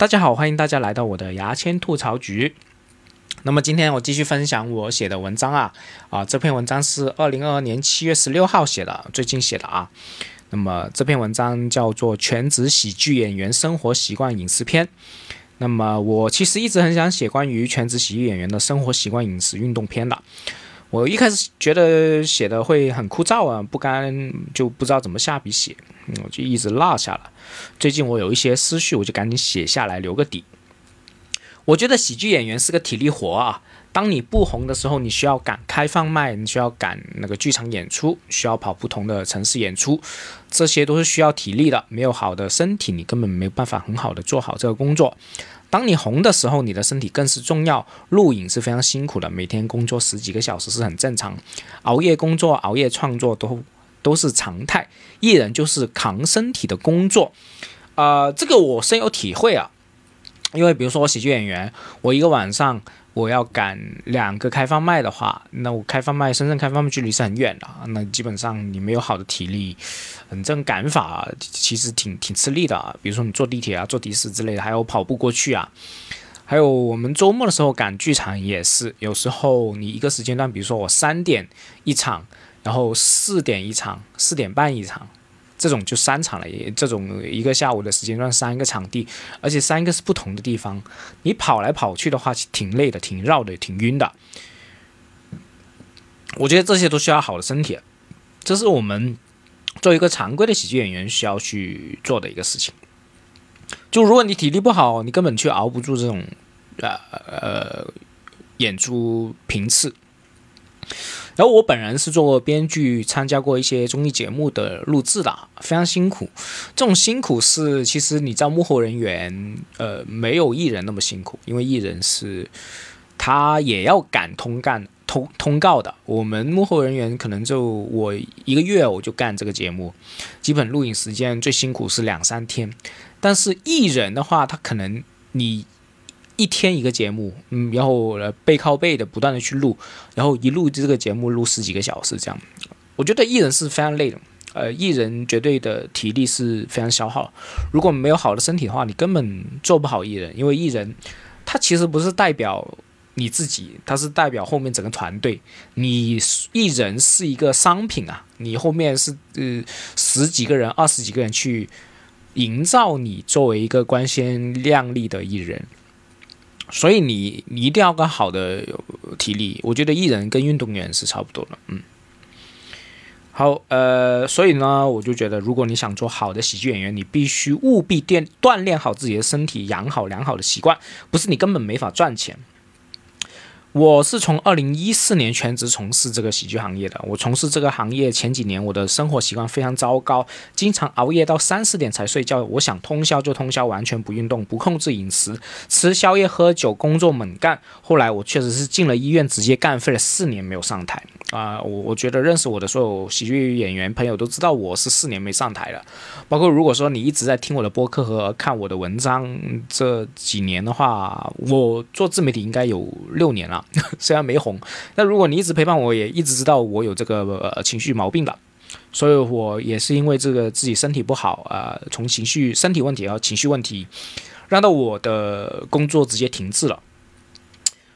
大家好，欢迎大家来到我的牙签吐槽局。那么今天我继续分享我写的文章啊啊，这篇文章是二零二二年七月十六号写的，最近写的啊。那么这篇文章叫做《全职喜剧演员生活习惯饮食篇》。那么我其实一直很想写关于全职喜剧演员的生活习惯、饮食、运动篇的。我一开始觉得写的会很枯燥啊，不甘就不知道怎么下笔写，我就一直落下了。最近我有一些思绪，我就赶紧写下来留个底。我觉得喜剧演员是个体力活啊。当你不红的时候，你需要赶开放麦，你需要赶那个剧场演出，需要跑不同的城市演出，这些都是需要体力的。没有好的身体，你根本没有办法很好的做好这个工作。当你红的时候，你的身体更是重要。录影是非常辛苦的，每天工作十几个小时是很正常，熬夜工作、熬夜创作都都是常态。艺人就是扛身体的工作，啊，这个我深有体会啊。因为比如说我喜剧演员，我一个晚上我要赶两个开放麦的话，那我开放麦深圳开放麦距离是很远的，那基本上你没有好的体力。嗯，这种赶法其实挺挺吃力的啊。比如说你坐地铁啊、坐的士之类的，还有跑步过去啊。还有我们周末的时候赶剧场也是，有时候你一个时间段，比如说我三点一场，然后四点一场，四点半一场，这种就三场了。也这种一个下午的时间段，三个场地，而且三个是不同的地方，你跑来跑去的话，挺累的，挺绕的，挺晕的。我觉得这些都需要好的身体，这是我们。做一个常规的喜剧演员需要去做的一个事情，就如果你体力不好，你根本去熬不住这种呃呃演出频次。然后我本人是做编剧，参加过一些综艺节目的录制的，非常辛苦。这种辛苦是其实你知道幕后人员呃没有艺人那么辛苦，因为艺人是他也要赶通干。通通告的，我们幕后人员可能就我一个月我就干这个节目，基本录影时间最辛苦是两三天。但是艺人的话，他可能你一天一个节目，嗯，然后背靠背的不断的去录，然后一录这个节目录十几个小时这样。我觉得艺人是非常累的，呃，艺人绝对的体力是非常消耗。如果没有好的身体的话，你根本做不好艺人，因为艺人他其实不是代表。你自己，他是代表后面整个团队。你一人是一个商品啊，你后面是呃十几个人、二十几个人去营造你作为一个光鲜亮丽的艺人。所以你你一定要个好的体力。我觉得艺人跟运动员是差不多的。嗯，好，呃，所以呢，我就觉得，如果你想做好的喜剧演员，你必须务必锻锻炼好自己的身体，养好良好的习惯，不是你根本没法赚钱。我是从二零一四年全职从事这个喜剧行业的。我从事这个行业前几年，我的生活习惯非常糟糕，经常熬夜到三四点才睡觉。我想通宵就通宵，完全不运动，不控制饮食，吃宵夜、喝酒、工作猛干。后来我确实是进了医院，直接干废了四年没有上台。啊，我我觉得认识我的所有喜剧演员朋友都知道我是四年没上台了。包括如果说你一直在听我的播客和看我的文章这几年的话，我做自媒体应该有六年了，虽然没红。那如果你一直陪伴我，也一直知道我有这个呃情绪毛病的，所以我也是因为这个自己身体不好啊，从情绪、身体问题和情绪问题，让到我的工作直接停滞了。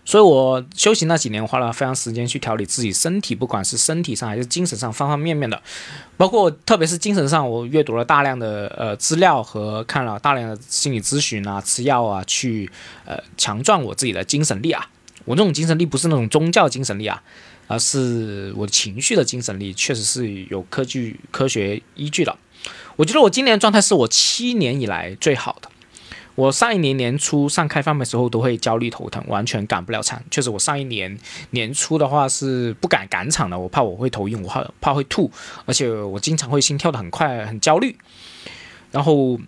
所以我休息那几年，花了非常时间去调理自己身体，不管是身体上还是精神上，方方面面的，包括特别是精神上，我阅读了大量的呃资料和看了大量的心理咨询啊，吃药啊，去呃强壮我自己的精神力啊。我这种精神力不是那种宗教精神力啊，而是我的情绪的精神力，确实是有科据科学依据的。我觉得我今年状态是我七年以来最好的。我上一年年初上开放的时候都会焦虑头疼，完全赶不了场。确实，我上一年年初的话是不敢赶场的，我怕我会头晕，我怕怕会吐，而且我经常会心跳的很快，很焦虑。然后，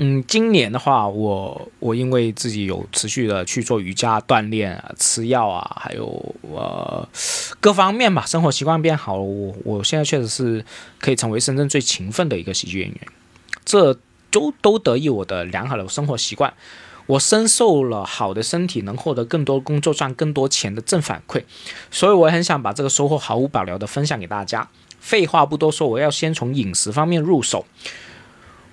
嗯，今年的话，我我因为自己有持续的去做瑜伽锻炼啊，吃药啊，还有呃各方面吧，生活习惯变好了，我我现在确实是可以成为深圳最勤奋的一个喜剧演员。这。都都得益我的良好的生活习惯，我深受了好的身体能获得更多工作赚更多钱的正反馈，所以我很想把这个收获毫无保留的分享给大家。废话不多说，我要先从饮食方面入手。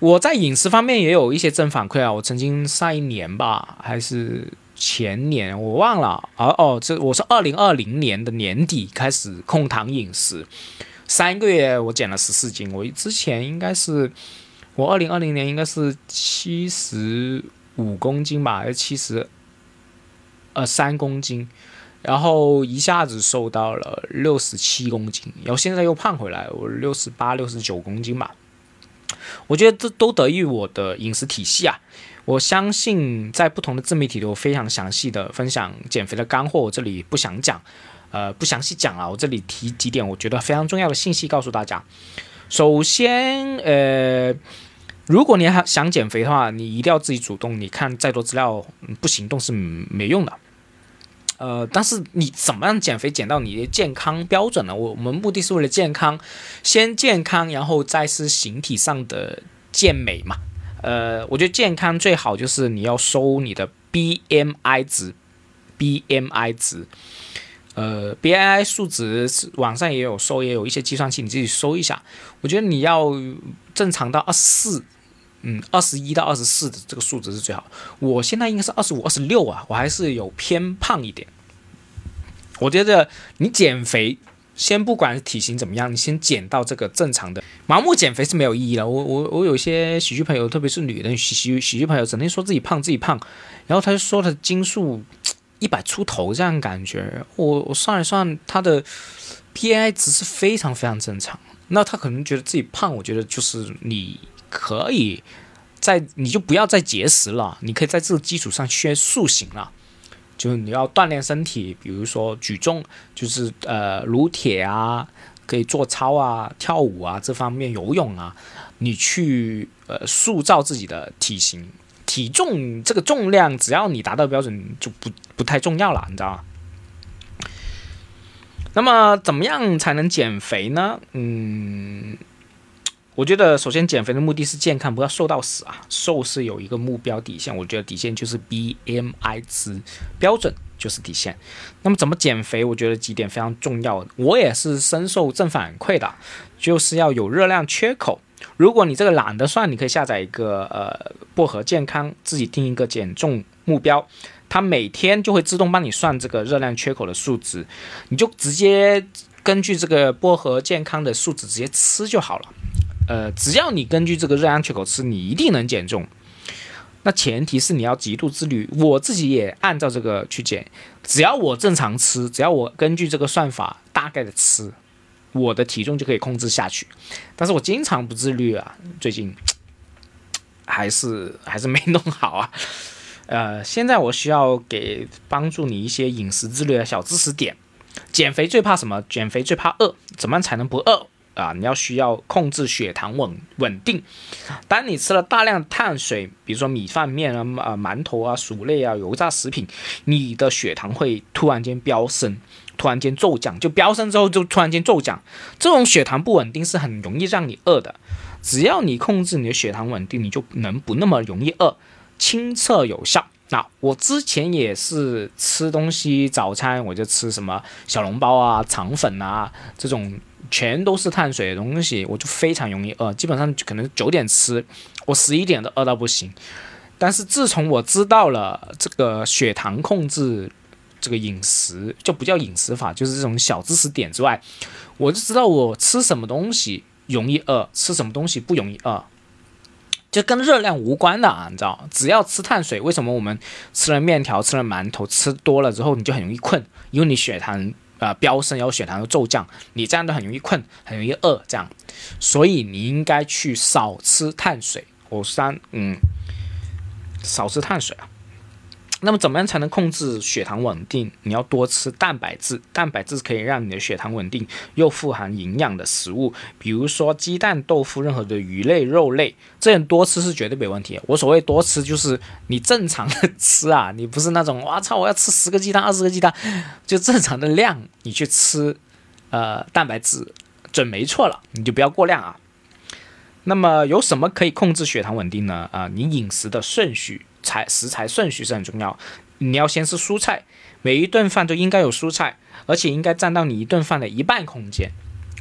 我在饮食方面也有一些正反馈啊。我曾经上一年吧，还是前年，我忘了。哦哦，这我是二零二零年的年底开始控糖饮食，三个月我减了十四斤。我之前应该是我二零二零年应该是七十五公斤吧，还是七十呃三公斤，然后一下子瘦到了六十七公斤，然后现在又胖回来，我六十八、六十九公斤吧。我觉得这都得益于我的饮食体系啊！我相信在不同的自媒体都非常详细的分享减肥的干货，我这里不想讲，呃，不详细讲了。我这里提几点我觉得非常重要的信息告诉大家。首先，呃，如果你还想减肥的话，你一定要自己主动。你看再多资料，不行动是没用的。呃，但是你怎么样减肥减到你的健康标准呢？我我们目的是为了健康，先健康，然后再是形体上的健美嘛。呃，我觉得健康最好就是你要收你的 BMI 值，BMI 值，呃，BMI 数值网上也有收，也有一些计算器，你自己搜一下。我觉得你要正常到二十四，嗯，二十一到二十四的这个数值是最好。我现在应该是二十五、二十六啊，我还是有偏胖一点。我觉得你减肥，先不管体型怎么样，你先减到这个正常的。盲目减肥是没有意义的。我我我有些喜剧朋友，特别是女的喜喜喜剧朋友，整天说自己胖自己胖，然后他就说他斤数一百出头这样感觉。我我算一算，他的 BMI 值是非常非常正常。那他可能觉得自己胖，我觉得就是你可以在你就不要再节食了，你可以在这个基础上先塑形了。就是你要锻炼身体，比如说举重，就是呃撸铁啊，可以做操啊、跳舞啊这方面，游泳啊，你去呃塑造自己的体型、体重这个重量，只要你达到标准，就不不太重要了，你知道吗？那么怎么样才能减肥呢？嗯。我觉得首先减肥的目的是健康，不要瘦到死啊！瘦是有一个目标底线，我觉得底线就是 BMI 值标准就是底线。那么怎么减肥？我觉得几点非常重要，我也是深受正反馈的，就是要有热量缺口。如果你这个懒得算，你可以下载一个呃薄荷健康，自己定一个减重目标，它每天就会自动帮你算这个热量缺口的数值，你就直接根据这个薄荷健康的数值直接吃就好了。呃，只要你根据这个热量缺口吃，你一定能减重。那前提是你要极度自律。我自己也按照这个去减，只要我正常吃，只要我根据这个算法大概的吃，我的体重就可以控制下去。但是我经常不自律啊，最近还是还是没弄好啊。呃，现在我需要给帮助你一些饮食自律的小知识点。减肥最怕什么？减肥最怕饿，怎么样才能不饿？啊，你要需要控制血糖稳稳定。当你吃了大量碳水，比如说米饭、面啊、啊馒头啊、薯类啊、油炸食品，你的血糖会突然间飙升，突然间骤降，就飙升之后就突然间骤降。这种血糖不稳定是很容易让你饿的。只要你控制你的血糖稳定，你就能不那么容易饿，亲测有效。那我之前也是吃东西，早餐我就吃什么小笼包啊、肠粉啊这种。全都是碳水的东西，我就非常容易饿。基本上可能九点吃，我十一点都饿到不行。但是自从我知道了这个血糖控制这个饮食，就不叫饮食法，就是这种小知识点之外，我就知道我吃什么东西容易饿，吃什么东西不容易饿，就跟热量无关的啊，你知道？只要吃碳水，为什么我们吃了面条、吃了馒头，吃多了之后你就很容易困？因为你血糖。啊，飙升，然后血糖又骤降，你这样都很容易困，很容易饿，这样，所以你应该去少吃碳水。我三，嗯，少吃碳水啊。那么怎么样才能控制血糖稳定？你要多吃蛋白质，蛋白质可以让你的血糖稳定，又富含营养的食物，比如说鸡蛋、豆腐、任何的鱼类、肉类，这样多吃是绝对没问题。我所谓多吃，就是你正常的吃啊，你不是那种我操我要吃十个鸡蛋、二十个鸡蛋，就正常的量你去吃，呃，蛋白质准没错了，你就不要过量啊。那么有什么可以控制血糖稳定呢？啊，你饮食的顺序。材食材顺序是很重要，你要先吃蔬菜，每一顿饭都应该有蔬菜，而且应该占到你一顿饭的一半空间。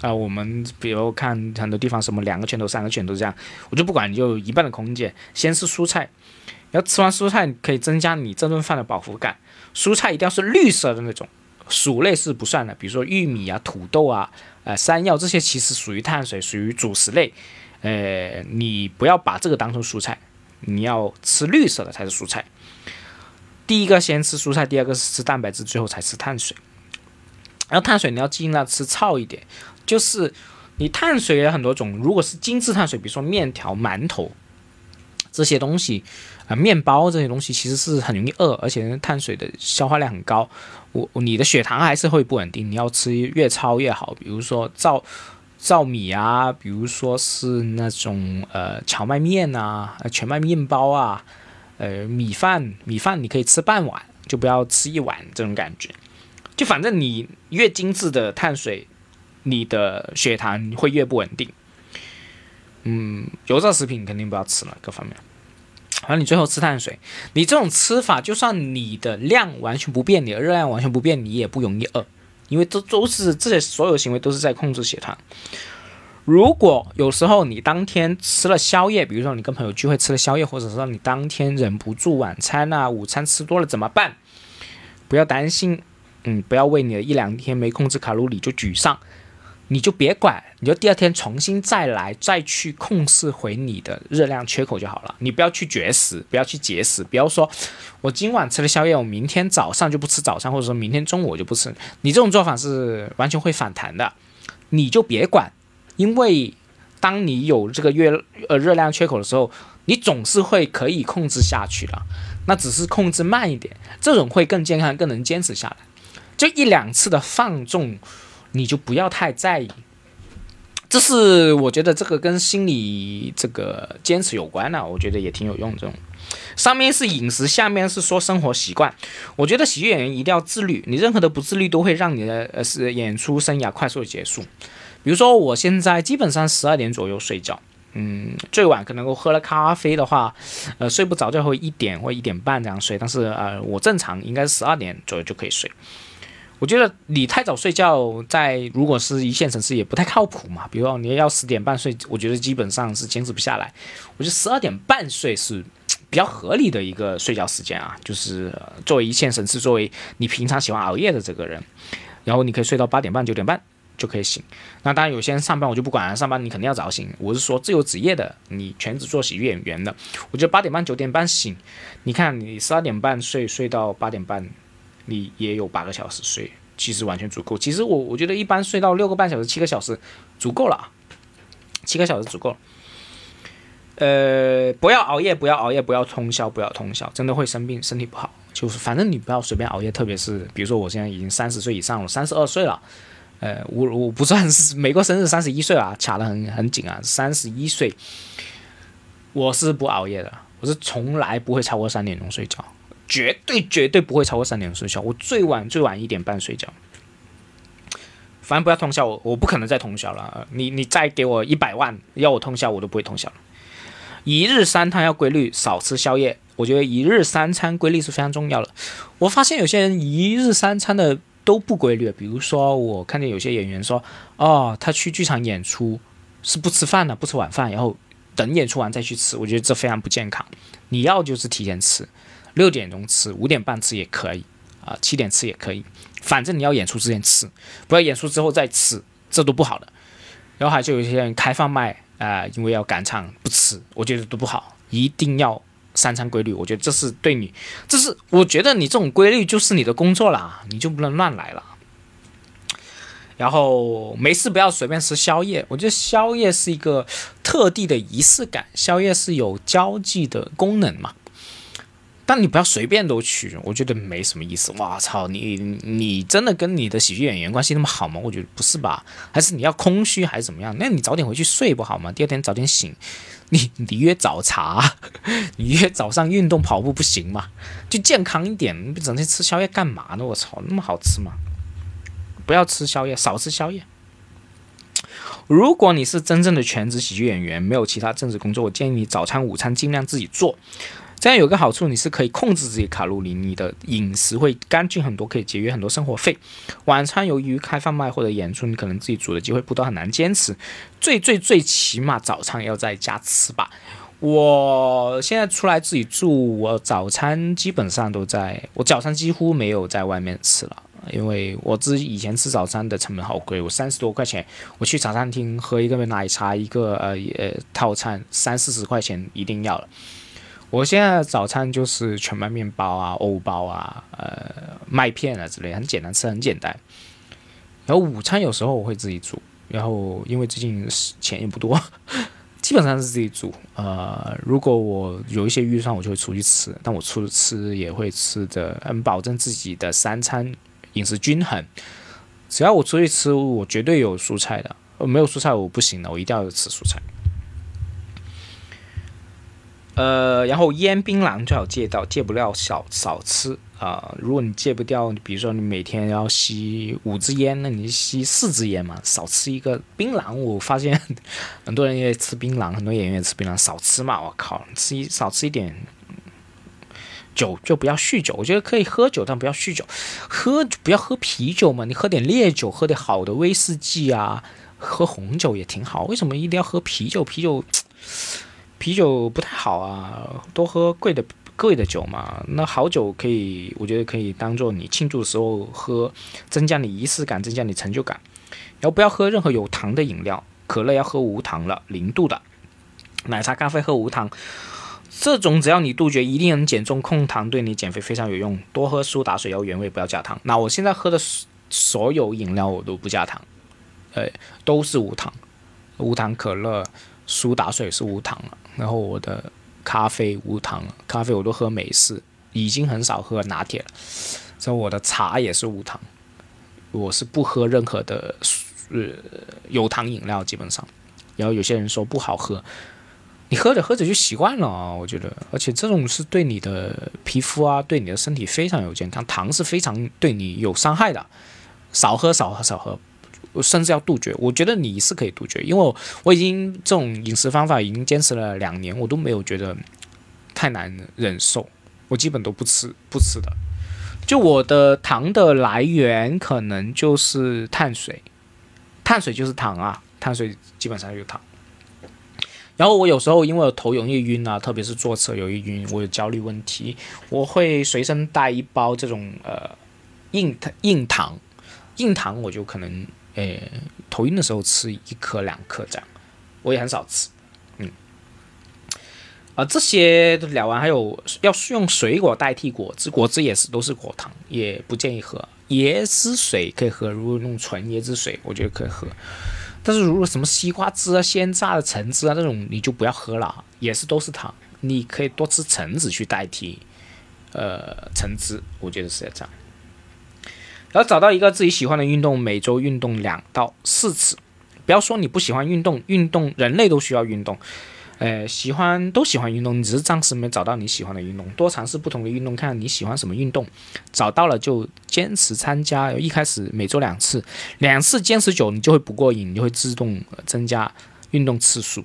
啊，我们比如看很多地方什么两个拳头、三个拳头这样，我就不管，你就一半的空间，先吃蔬菜，然后吃完蔬菜可以增加你这顿饭的饱腹感。蔬菜一定要是绿色的那种，薯类是不算的，比如说玉米啊、土豆啊、呃山药这些其实属于碳水，属于主食类。呃，你不要把这个当成蔬菜，你要吃绿色的才是蔬菜。第一个先吃蔬菜，第二个是吃蛋白质，最后才吃碳水。然后碳水你要尽量吃糙一点，就是你碳水有很多种，如果是精致碳水，比如说面条、馒头这些东西啊，面包这些东西其实是很容易饿，而且碳水的消化量很高，我你的血糖还是会不稳定。你要吃越糙越好，比如说糙糙米啊，比如说是那种呃荞麦面啊、全麦面包啊。呃，米饭，米饭你可以吃半碗，就不要吃一碗这种感觉。就反正你越精致的碳水，你的血糖会越不稳定。嗯，油炸食品肯定不要吃了，各方面。然后你最后吃碳水，你这种吃法，就算你的量完全不变，你的热量完全不变，你也不容易饿，因为这都是这些所有行为都是在控制血糖。如果有时候你当天吃了宵夜，比如说你跟朋友聚会吃了宵夜，或者说你当天忍不住晚餐啊、午餐吃多了怎么办？不要担心，嗯，不要为你的一两天没控制卡路里就沮丧，你就别管，你就第二天重新再来，再去控制回你的热量缺口就好了。你不要去绝食，不要去节食，不要说我今晚吃了宵夜，我明天早上就不吃早餐，或者说明天中午我就不吃，你这种做法是完全会反弹的，你就别管。因为当你有这个月呃热量缺口的时候，你总是会可以控制下去的，那只是控制慢一点，这种会更健康，更能坚持下来。就一两次的放纵，你就不要太在意。这是我觉得这个跟心理这个坚持有关的，我觉得也挺有用。这种上面是饮食，下面是说生活习惯。我觉得喜剧演员一定要自律，你任何的不自律都会让你的呃是演出生涯快速结束。比如说，我现在基本上十二点左右睡觉，嗯，最晚可能我喝了咖啡的话，呃，睡不着就会一点或一点半这样睡，但是呃，我正常应该是十二点左右就可以睡。我觉得你太早睡觉，在如果是一线城市也不太靠谱嘛。比如说你要十点半睡，我觉得基本上是坚持不下来。我觉得十二点半睡是比较合理的一个睡觉时间啊，就是作为一线城市，作为你平常喜欢熬夜的这个人，然后你可以睡到八点半九点半。就可以醒。那当然，有些人上班我就不管了，上班你肯定要早醒。我是说自由职业的，你全职做喜剧演员的，我觉得八点半九点半醒，你看你十二点半睡，睡到八点半，你也有八个小时睡，其实完全足够。其实我我觉得一般睡到六个半小时、七个小时足够了，七个小时足够了。呃，不要熬夜，不要熬夜，不要通宵，不要通宵，真的会生病，身体不好。就是反正你不要随便熬夜，特别是比如说我现在已经三十岁以上了，三十二岁了。呃，我我不算是没过生日三十一岁啊，卡的很很紧啊，三十一岁，我是不熬夜的，我是从来不会超过三点钟睡觉，绝对绝对不会超过三点钟睡觉，我最晚最晚一点半睡觉，反正不要通宵，我我不可能再通宵了，你你再给我一百万要我通宵，我都不会通宵了。一日三餐要规律，少吃宵夜，我觉得一日三餐规律是非常重要的。我发现有些人一日三餐的。都不规律，比如说我看见有些演员说，哦，他去剧场演出是不吃饭的，不吃晚饭，然后等演出完再去吃，我觉得这非常不健康。你要就是提前吃，六点钟吃，五点半吃也可以，啊，七点吃也可以，反正你要演出之前吃，不要演出之后再吃，这都不好的。然后还就有一些人开放麦，啊，因为要赶场不吃，我觉得都不好，一定要。三餐规律，我觉得这是对你，这是我觉得你这种规律就是你的工作啦，你就不能乱来了。然后没事不要随便吃宵夜，我觉得宵夜是一个特地的仪式感，宵夜是有交际的功能嘛。但你不要随便都去，我觉得没什么意思。哇操，你你真的跟你的喜剧演员关系那么好吗？我觉得不是吧？还是你要空虚还是怎么样？那你早点回去睡不好吗？第二天早点醒。你你约早茶，你约早上运动跑步不行吗？就健康一点，你整天吃宵夜干嘛呢？我操，那么好吃吗？不要吃宵夜，少吃宵夜。如果你是真正的全职喜剧演员，没有其他正式工作，我建议你早餐、午餐尽量自己做。这样有个好处，你是可以控制自己卡路里，你的饮食会干净很多，可以节约很多生活费。晚餐由于开放麦或者演出，你可能自己煮的机会不多，很难坚持。最最最起码早餐要在家吃吧。我现在出来自己住，我早餐基本上都在，我早餐几乎没有在外面吃了，因为我自己以前吃早餐的成本好贵，我三十多块钱，我去茶餐厅喝一个奶茶，一个呃呃套餐三四十块钱一定要了。我现在早餐就是全麦面包啊、欧包啊、呃麦片啊之类，很简单吃，很简单。然后午餐有时候我会自己煮，然后因为最近钱也不多，基本上是自己煮。呃，如果我有一些预算，我就会出去吃，但我出去吃也会吃的，嗯，保证自己的三餐饮食均衡。只要我出去吃，我绝对有蔬菜的，呃没有蔬菜我不行的，我一定要吃蔬菜。呃，然后烟槟榔最好戒掉，戒不了少少吃啊。如果你戒不掉，比如说你每天要吸五支烟，那你吸四支烟嘛，少吃一个槟榔。我发现很多人也吃槟榔，很多演员也吃槟榔，少吃嘛。我靠，吃一少吃一点酒就不要酗酒。我觉得可以喝酒，但不要酗酒。喝不要喝啤酒嘛，你喝点烈酒，喝点好的威士忌啊，喝红酒也挺好。为什么一定要喝啤酒？啤酒。啤酒不太好啊，多喝贵的贵的酒嘛。那好酒可以，我觉得可以当做你庆祝的时候喝，增加你仪式感，增加你成就感。然后不要喝任何有糖的饮料，可乐要喝无糖了，零度的。奶茶、咖啡喝无糖，这种只要你杜绝，一定能减重控糖，对你减肥非常有用。多喝苏打水，要原味，不要加糖。那我现在喝的所有饮料我都不加糖，呃，都是无糖，无糖可乐。苏打水是无糖了，然后我的咖啡无糖，咖啡我都喝美式，已经很少喝拿铁了。所以我的茶也是无糖，我是不喝任何的呃有糖饮料，基本上。然后有些人说不好喝，你喝着喝着就习惯了啊，我觉得，而且这种是对你的皮肤啊，对你的身体非常有健康，糖是非常对你有伤害的，少喝少喝少喝。甚至要杜绝，我觉得你是可以杜绝，因为我已经这种饮食方法已经坚持了两年，我都没有觉得太难忍受，我基本都不吃不吃的。就我的糖的来源可能就是碳水，碳水就是糖啊，碳水基本上就是糖。然后我有时候因为我头容易晕啊，特别是坐车容易晕，我有焦虑问题，我会随身带一包这种呃硬硬糖，硬糖我就可能。诶，头晕的时候吃一颗两颗这样，我也很少吃，嗯，啊，这些都聊完，还有要是用水果代替果汁，果汁也是都是果糖，也不建议喝。椰汁水可以喝，如果用纯椰汁水，我觉得可以喝。但是如果什么西瓜汁啊、鲜榨的橙汁啊这种，你就不要喝了，也是都是糖。你可以多吃橙子去代替，呃，橙汁，我觉得是这样。然后找到一个自己喜欢的运动，每周运动两到四次。不要说你不喜欢运动，运动人类都需要运动。呃，喜欢都喜欢运动，你只是暂时没找到你喜欢的运动。多尝试不同的运动，看你喜欢什么运动。找到了就坚持参加。一开始每周两次，两次坚持久，你就会不过瘾，你就会自动增加运动次数。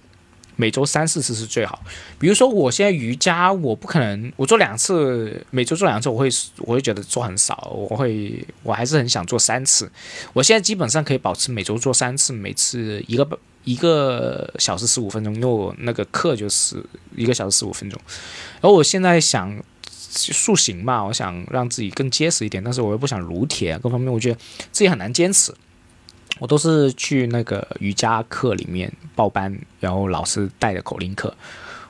每周三四次是最好。比如说，我现在瑜伽，我不可能我做两次，每周做两次，我会我会觉得做很少，我会我还是很想做三次。我现在基本上可以保持每周做三次，每次一个一个小时十五分钟，因为我那个课就是一个小时十五分钟。然后我现在想塑形嘛，我想让自己更结实一点，但是我又不想撸铁，各方面我觉得自己很难坚持。我都是去那个瑜伽课里面报班，然后老师带的口令课。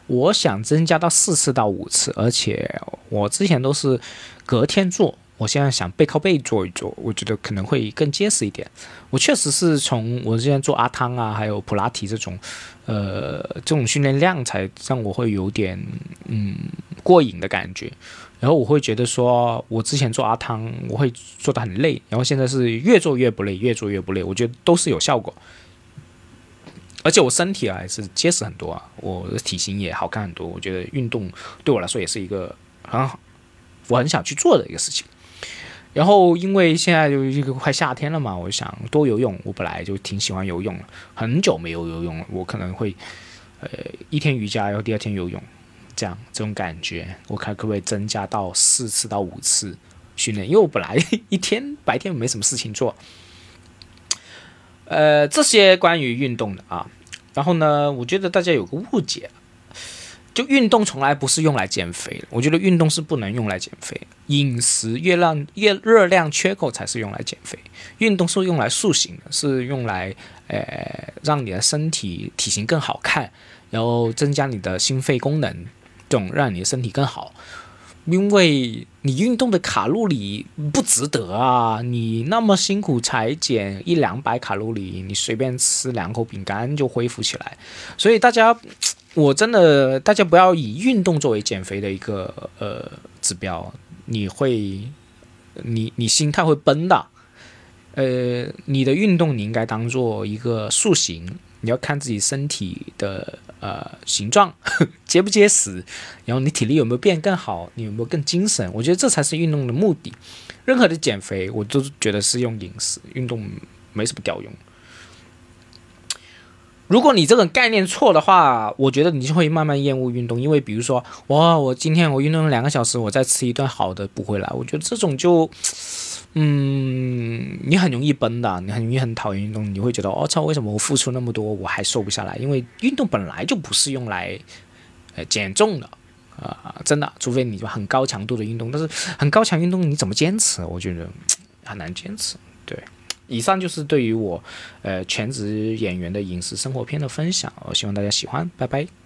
我想增加到四次到五次，而且我之前都是隔天做，我现在想背靠背做一做，我觉得可能会更结实一点。我确实是从我之前做阿汤啊，还有普拉提这种，呃，这种训练量才让我会有点嗯过瘾的感觉。然后我会觉得说，我之前做阿汤，我会做的很累，然后现在是越做越不累，越做越不累，我觉得都是有效果，而且我身体还是结实很多啊，我的体型也好看很多，我觉得运动对我来说也是一个很好，我很想去做的一个事情。然后因为现在就一个快夏天了嘛，我想多游泳，我本来就挺喜欢游泳，很久没有游泳了，我可能会呃一天瑜伽，然后第二天游泳。这样这种感觉，我看可不可以增加到四次到五次训练？因为我本来一天白天没什么事情做。呃，这些关于运动的啊，然后呢，我觉得大家有个误解，就运动从来不是用来减肥的。我觉得运动是不能用来减肥，饮食热量热热量缺口才是用来减肥。运动是用来塑形的，是用来呃让你的身体体型更好看，然后增加你的心肺功能，这种让你的身体更好。因为你运动的卡路里不值得啊！你那么辛苦才减一两百卡路里，你随便吃两口饼干就恢复起来。所以大家，我真的大家不要以运动作为减肥的一个呃指标，你会，你你心态会崩的。呃，你的运动你应该当做一个塑形，你要看自己身体的。呃，形状 结不结实，然后你体力有没有变更好，你有没有更精神？我觉得这才是运动的目的。任何的减肥，我都觉得是用饮食，运动没什么屌用。如果你这个概念错的话，我觉得你就会慢慢厌恶运动。因为比如说，哇，我今天我运动了两个小时，我再吃一顿好的补回来，我觉得这种就。嗯，你很容易崩的，你很容易很讨厌运动，你会觉得，我操，为什么我付出那么多，我还瘦不下来？因为运动本来就不是用来，呃，减重的，啊，真的，除非你就很高强度的运动，但是很高强运动你怎么坚持？我觉得很难坚持。对，以上就是对于我，呃，全职演员的饮食生活片的分享，我希望大家喜欢，拜拜。